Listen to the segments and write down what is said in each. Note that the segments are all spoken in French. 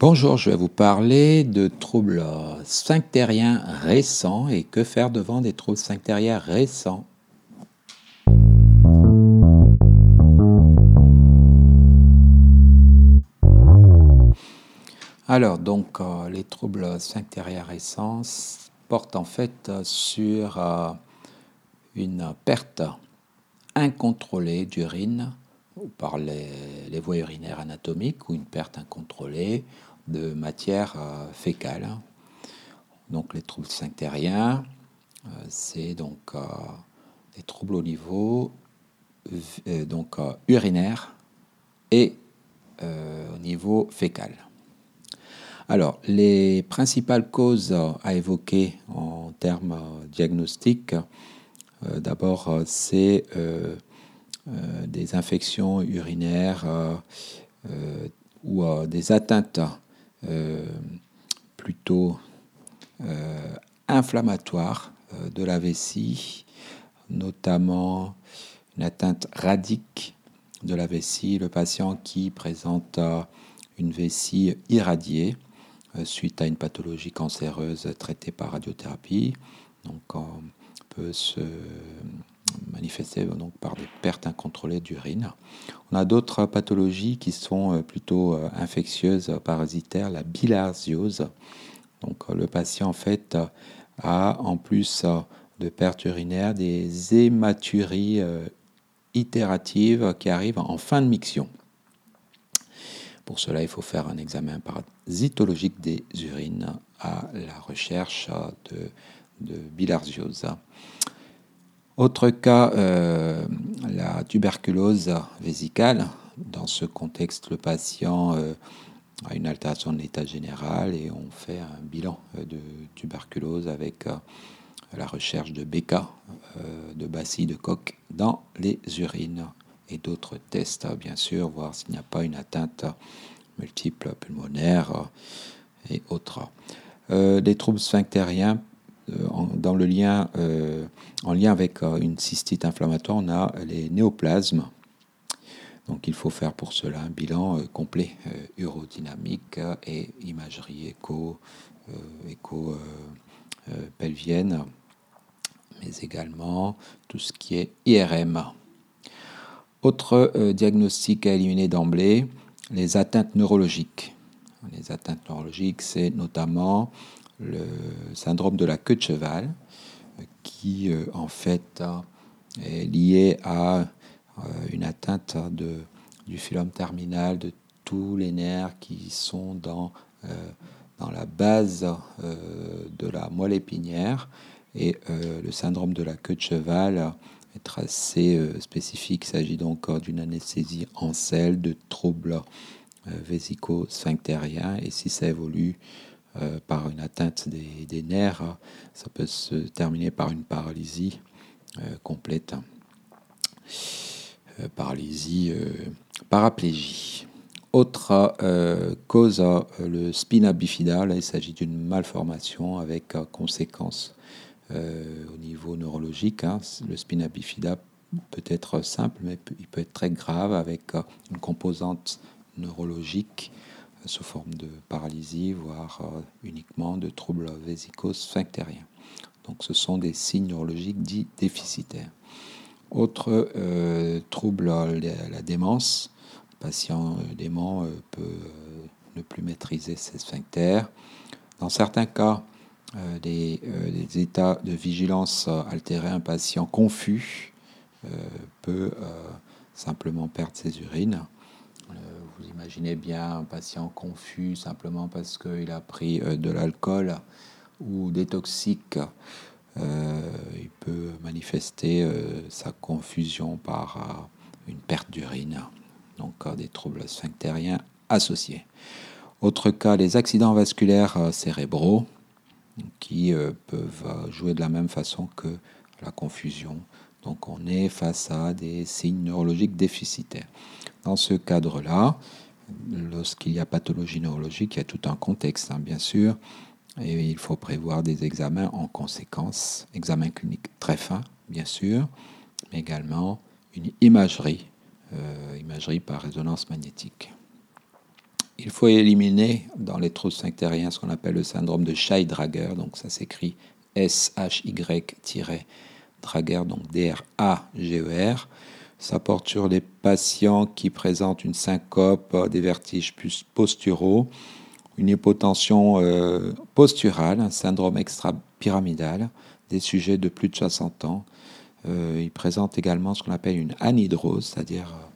Bonjour, je vais vous parler de troubles sphinctériens récents et que faire devant des troubles sphinctériens récents. Alors, donc, euh, les troubles sphinctériens récents portent en fait sur euh, une perte incontrôlée d'urine par les, voies urinaires anatomiques ou une perte incontrôlée de matière euh, fécale. Donc les troubles sphinctériens, euh, c'est donc euh, des troubles au niveau donc urinaire et au niveau fécal. Alors, les principales causes à évoquer en termes diagnostiques, d'abord, c'est des infections urinaires ou des atteintes plutôt inflammatoires de la vessie, notamment une atteinte radique de la vessie, le patient qui présente une vessie irradiée suite à une pathologie cancéreuse traitée par radiothérapie. Donc on peut se manifestées donc par des pertes incontrôlées d'urine. On a d'autres pathologies qui sont euh, plutôt euh, infectieuses, parasitaires, la bilharziose. Donc euh, le patient en fait a en plus de pertes urinaires des hématuries itératives qui arrivent en fin de miction. Pour cela, il faut faire un examen parasitologique des urines à la recherche de, de bilharziose. Autre cas, euh, la tuberculose vésicale. Dans ce contexte, le patient euh, a une altération de l'état général et on fait un bilan euh, de tuberculose avec la recherche de BK, de bacilles de coque dans les urines et d'autres tests, bien sûr, voir s'il n'y a pas une atteinte multiple pulmonaire et autres. les troubles sphinctériens euh, en, dans le lien, euh, en lien avec euh, une cystite inflammatoire, on a les néoplasmes. Donc il faut faire pour cela un bilan complet urodynamique et imagerie écho, écho pelvienne, mais également tout ce qui est IRM. Autre diagnostic à éliminer d'emblée, les atteintes neurologiques. Les atteintes neurologiques, c'est notamment le syndrome de la queue de cheval, qui euh, en fait est lié à euh, une atteinte de, du phylum terminal de tous les nerfs qui sont dans, euh, dans la base de la moelle épinière. Et le syndrome de la queue de cheval est assez spécifique. Il s'agit donc d'une anesthésie en selle, de troubles vésico-sphinctériens. Et si ça évolue euh, par une atteinte des, nerfs, ça peut se terminer par une paralysie euh, complète. Euh, paralysie, paraplégie. Autre cause, le spina bifida. il s'agit d'une malformation avec conséquences au niveau neurologique. Hein. Le spina bifida peut être simple, mais il peut être très grave avec une composante neurologique sous forme de paralysie, voire euh, uniquement de troubles vésico-sphinctériens. Donc ce sont des signes neurologiques dits déficitaires. Autre euh, trouble, la, démence. Le patient euh, dément peut ne plus maîtriser ses sphincters. Dans certains cas, des, des, états de vigilance altérés, un patient confus peut simplement perdre ses urines. Imaginez bien un patient confus simplement parce qu'il a pris euh, de l'alcool ou des toxiques. Euh, il peut manifester euh, sa confusion par une perte d'urine, donc des troubles sphinctériens associés. Autre cas, les accidents vasculaires cérébraux qui peuvent jouer de la même façon que la confusion. Donc on est face à des signes neurologiques déficitaires. Dans ce cadre-là, lorsqu'il y a pathologie neurologique, il y a tout un contexte, hein, bien sûr, et il faut prévoir des examens en conséquence, examen clinique très fin, bien sûr, mais également une imagerie, euh, imagerie par résonance magnétique. il faut éliminer dans les troubles sphinctériens ce qu'on appelle le syndrome de Scheid-Drager. Donc ça s'écrit S-H-Y-Drager, donc D-R-A-G-E-R. Ça porte sur des patients qui présentent une syncope, des vertiges posturaux, une hypotension euh, posturale, un syndrome extra-pyramidal, des sujets de plus de 60 ans. Euh, ils présentent également ce qu'on appelle une anhydrose, c'est-à-dire euh,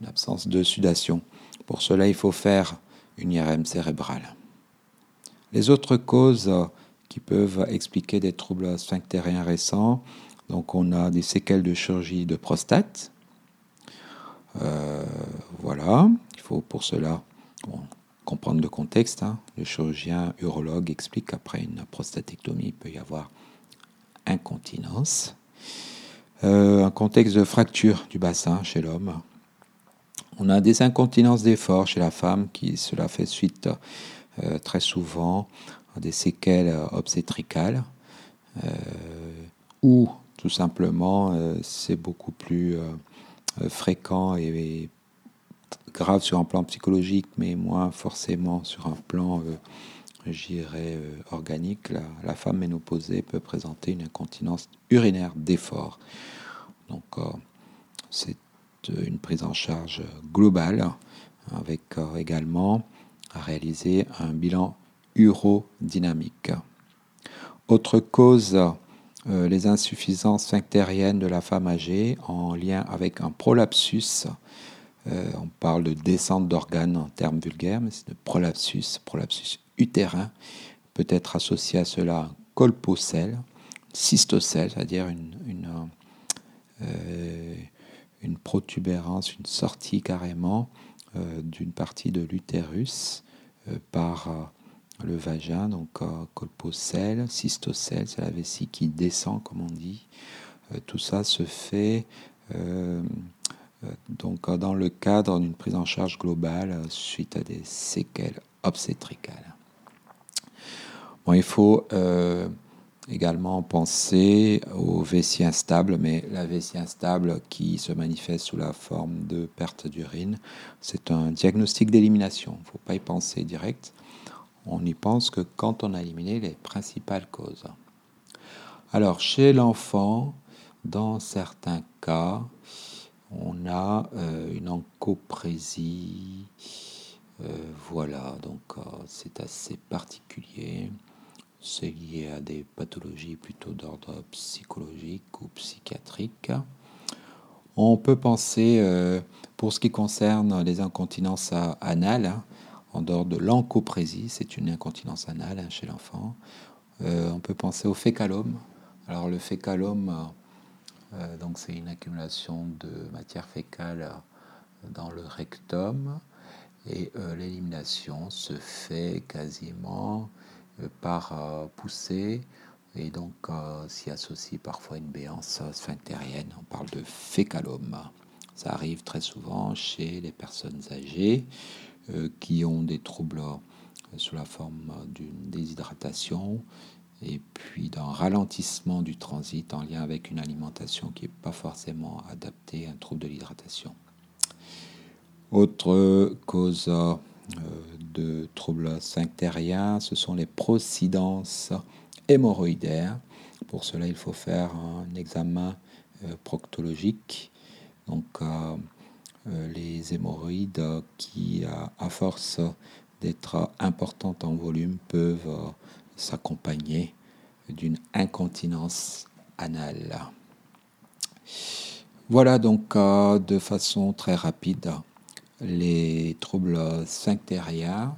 une absence de sudation. Pour cela, il faut faire une IRM cérébrale. Les autres causes qui peuvent expliquer des troubles sphinctériens récents, donc on a des séquelles de chirurgie de prostate. Euh, voilà, il faut pour cela comprendre le contexte. Hein. Le chirurgien urologue explique qu'après une prostatectomie, il peut y avoir incontinence. Euh, un contexte de fracture du bassin chez l'homme, on a des incontinences d'effort chez la femme qui cela fait suite euh, très souvent à des séquelles obstétricales ou tout simplement c'est beaucoup plus fréquent et, grave sur un plan psychologique mais moins forcément sur un plan j'irais organique, la, la, femme ménopausée peut présenter une incontinence urinaire d'effort. Donc, c'est une prise en charge globale avec euh, également à réaliser un bilan urodynamique. Autre cause, euh, les insuffisances sphinctériennes de la femme âgée en lien avec un prolapsus. Euh, on parle de descente d'organes en termes vulgaires, mais c'est de prolapsus, prolapsus utérin, peut être associé à cela un colpocèle, cystocèle, c'est-à-dire une, une protubérance, une sortie carrément euh, d'une partie de l'utérus euh, par euh, le vagin, donc colpocèle, cystocèle, c'est la vessie qui descend, comme on dit. tout ça se fait donc dans le cadre d'une prise en charge globale suite à des séquelles obstétricales. Il faut également penser aux vessies instables, mais la vessie instable qui se manifeste sous la forme de perte d'urine, c'est un diagnostic d'élimination. Il ne faut pas y penser direct. On y pense que quand on a éliminé les principales causes. Alors, chez l'enfant, dans certains cas, on a euh, une encoprésie. Euh, voilà, donc euh, c'est assez particulier c'est lié à des pathologies plutôt d'ordre psychologique ou psychiatrique. On peut penser, pour ce qui concerne les incontinences anales, hein, en dehors de l'encoprésie, c'est une incontinence anale chez l'enfant, euh, on peut penser au fécalome. Alors le fécalome, euh, donc c'est une accumulation de matière fécale dans le rectum et l'élimination se fait quasiment euh, par euh, poussée et donc euh, s'y associe parfois une béance sphinctérienne. On parle de fécalome. Ça arrive très souvent chez les personnes âgées qui ont des troubles sous la forme d'une déshydratation et puis d'un ralentissement du transit en lien avec une alimentation qui n'est pas forcément adaptée à un trouble de l'hydratation. Autre cause de troubles sphinctériens, ce sont les procidences hémorroïdaires. Pour cela, il faut faire un examen euh, proctologique. Donc, euh, euh, les hémorroïdes qui, à force d'être importantes en volume, peuvent s'accompagner d'une incontinence anale. Voilà donc de façon très rapide les troubles sphinctériens,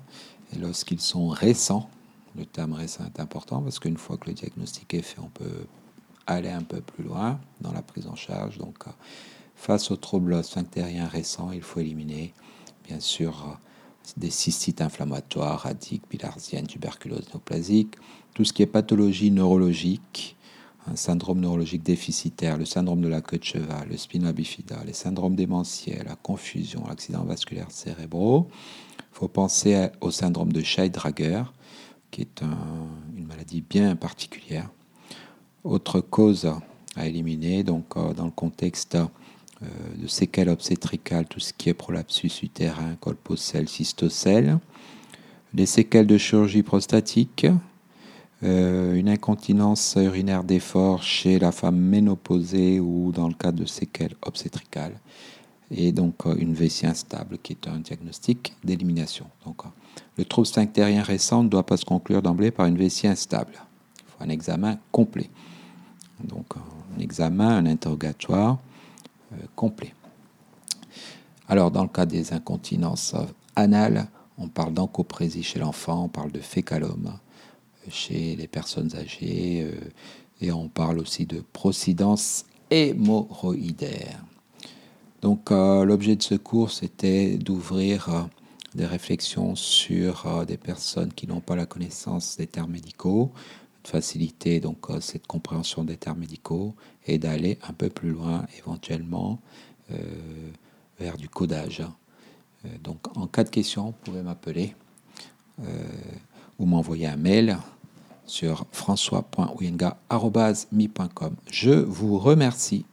lorsqu'ils sont récents, le terme récent est important parce qu'une fois que le diagnostic est fait, on peut aller un peu plus loin dans la prise en charge. Donc, euh, face aux troubles sphinctériens récents, il faut éliminer, bien sûr, euh, des cystites inflammatoires, radiques, bilharziennes, tuberculose néoplasique, tout ce qui est pathologie neurologique, un syndrome neurologique déficitaire, le syndrome de la queue de cheval, le spina bifida, les syndromes démentiels, la confusion, l'accident vasculaire cérébraux. Il faut penser au syndrome de Scheid-Drager, qui est une maladie bien particulière. Autre cause à éliminer, donc euh, dans le contexte de séquelles obstétricales, tout ce qui est prolapsus utérin, colpocèle, cystocèle, des séquelles de chirurgie prostatique, une incontinence urinaire d'effort chez la femme ménopausée ou dans le cas de séquelles obstétricales, et donc une vessie instable qui est un diagnostic d'élimination. Donc, le trouble sphinctérien récent ne doit pas se conclure d'emblée par une vessie instable. Il faut un examen complet. Donc un examen, un interrogatoire euh, complet. Alors dans le cas des incontinences anales, on parle d'encoprésie chez l'enfant, on parle de fécalome chez les personnes âgées euh, et on parle aussi de procidence hémorroïdaire. Donc euh, l'objet de ce cours, c'était d'ouvrir des réflexions sur euh, des personnes qui n'ont pas la connaissance des termes médicaux, faciliter donc euh, cette compréhension des termes médicaux et d'aller un peu plus loin éventuellement euh, vers du codage. donc en cas de question, vous pouvez m'appeler ou m'envoyer un mail sur françois.ouyenga.mi.com. Je vous remercie.